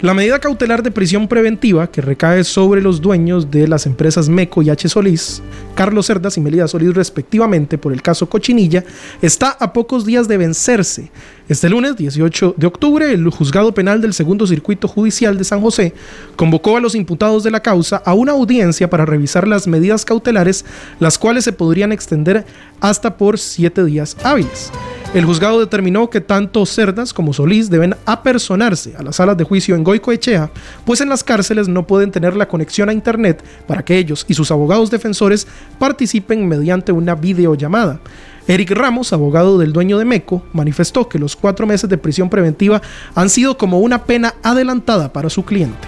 La medida cautelar de prisión preventiva que recae sobre los dueños de las empresas MECO y H. Solís, Carlos Cerdas y Melida Solís respectivamente por el caso Cochinilla, está a pocos días de vencerse. Este lunes 18 de octubre, el juzgado penal del Segundo Circuito Judicial de San José convocó a los imputados de la causa a una audiencia para revisar las medidas cautelares, las cuales se podrían extender hasta por siete días hábiles. El juzgado determinó que tanto Cerdas como Solís deben apersonarse a las salas de juicio en Goicoechea, pues en las cárceles no pueden tener la conexión a Internet para que ellos y sus abogados defensores participen mediante una videollamada. Eric Ramos, abogado del dueño de MECO, manifestó que los cuatro meses de prisión preventiva han sido como una pena adelantada para su cliente.